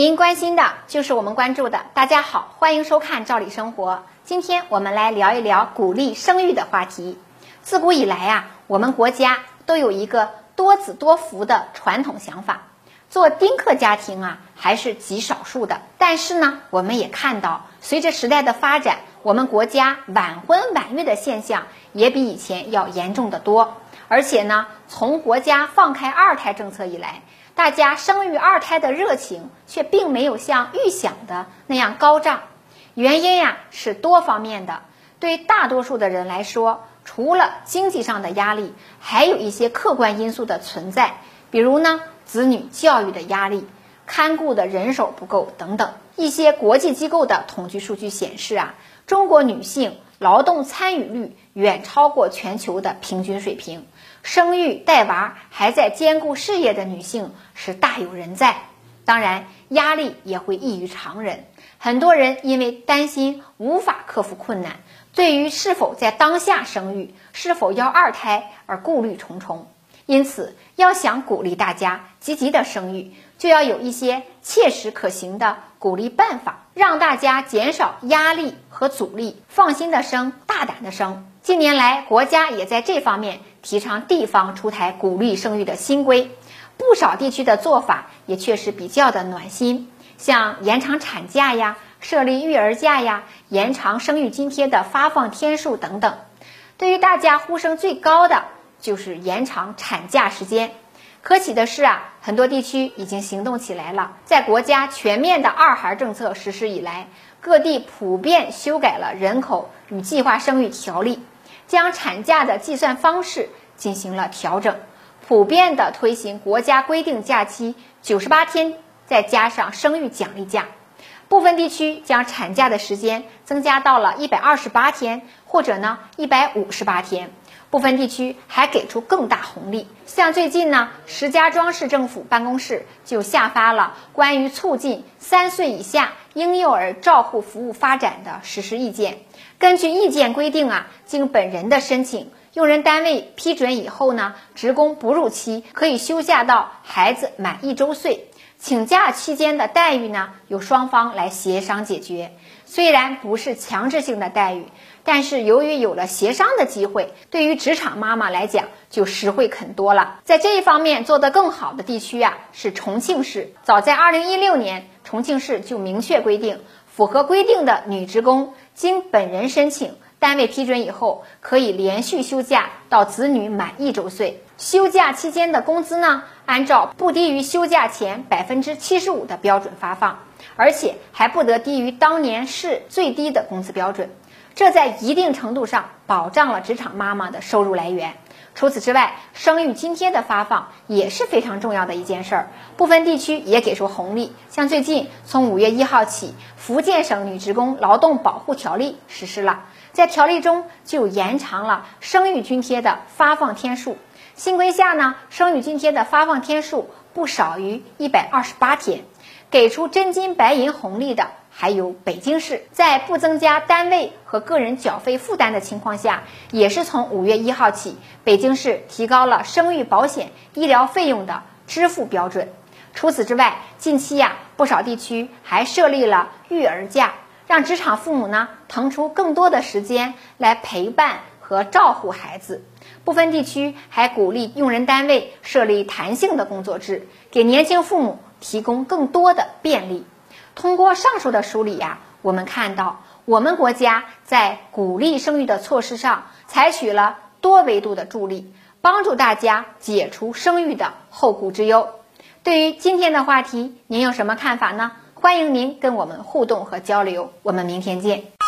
您关心的就是我们关注的。大家好，欢迎收看《赵理生活》。今天我们来聊一聊鼓励生育的话题。自古以来啊，我们国家都有一个多子多福的传统想法。做丁克家庭啊，还是极少数的。但是呢，我们也看到，随着时代的发展，我们国家晚婚晚育的现象也比以前要严重的多。而且呢，从国家放开二胎政策以来，大家生育二胎的热情却并没有像预想的那样高涨。原因呀是多方面的。对大多数的人来说，除了经济上的压力，还有一些客观因素的存在，比如呢，子女教育的压力、看顾的人手不够等等。一些国际机构的统计数据显示啊，中国女性。劳动参与率远超过全球的平均水平，生育带娃还在兼顾事业的女性是大有人在。当然，压力也会异于常人。很多人因为担心无法克服困难，对于是否在当下生育、是否要二胎而顾虑重重。因此，要想鼓励大家积极的生育，就要有一些切实可行的鼓励办法，让大家减少压力和阻力，放心的生，大胆的生。近年来，国家也在这方面提倡地方出台鼓励生育的新规，不少地区的做法也确实比较的暖心，像延长产假呀、设立育儿假呀、延长生育津贴的发放天数等等。对于大家呼声最高的。就是延长产假时间。可喜的是啊，很多地区已经行动起来了。在国家全面的二孩政策实施以来，各地普遍修改了人口与计划生育条例，将产假的计算方式进行了调整，普遍的推行国家规定假期九十八天，再加上生育奖励假。部分地区将产假的时间增加到了一百二十八天，或者呢一百五十八天。部分地区还给出更大红利，像最近呢，石家庄市政府办公室就下发了关于促进三岁以下婴幼儿照护服务发展的实施意见。根据意见规定啊，经本人的申请，用人单位批准以后呢，职工哺乳期可以休假到孩子满一周岁。请假期间的待遇呢，由双方来协商解决。虽然不是强制性的待遇，但是由于有了协商的机会，对于职场妈妈来讲就实惠很多了。在这一方面做得更好的地区啊，是重庆市。早在二零一六年，重庆市就明确规定，符合规定的女职工经本人申请。单位批准以后，可以连续休假到子女满一周岁。休假期间的工资呢，按照不低于休假前百分之七十五的标准发放，而且还不得低于当年市最低的工资标准。这在一定程度上保障了职场妈妈的收入来源。除此之外，生育津贴的发放也是非常重要的一件事儿。部分地区也给出红利，像最近从五月一号起，福建省女职工劳动保护条例实施了，在条例中就延长了生育津贴的发放天数。新规下呢，生育津贴的发放天数不少于一百二十八天，给出真金白银红利的。还有北京市，在不增加单位和个人缴费负担的情况下，也是从五月一号起，北京市提高了生育保险医疗费用的支付标准。除此之外，近期呀，不少地区还设立了育儿假，让职场父母呢腾出更多的时间来陪伴和照顾孩子。部分地区还鼓励用人单位设立弹性的工作制，给年轻父母提供更多的便利。通过上述的梳理呀，我们看到我们国家在鼓励生育的措施上采取了多维度的助力，帮助大家解除生育的后顾之忧。对于今天的话题，您有什么看法呢？欢迎您跟我们互动和交流。我们明天见。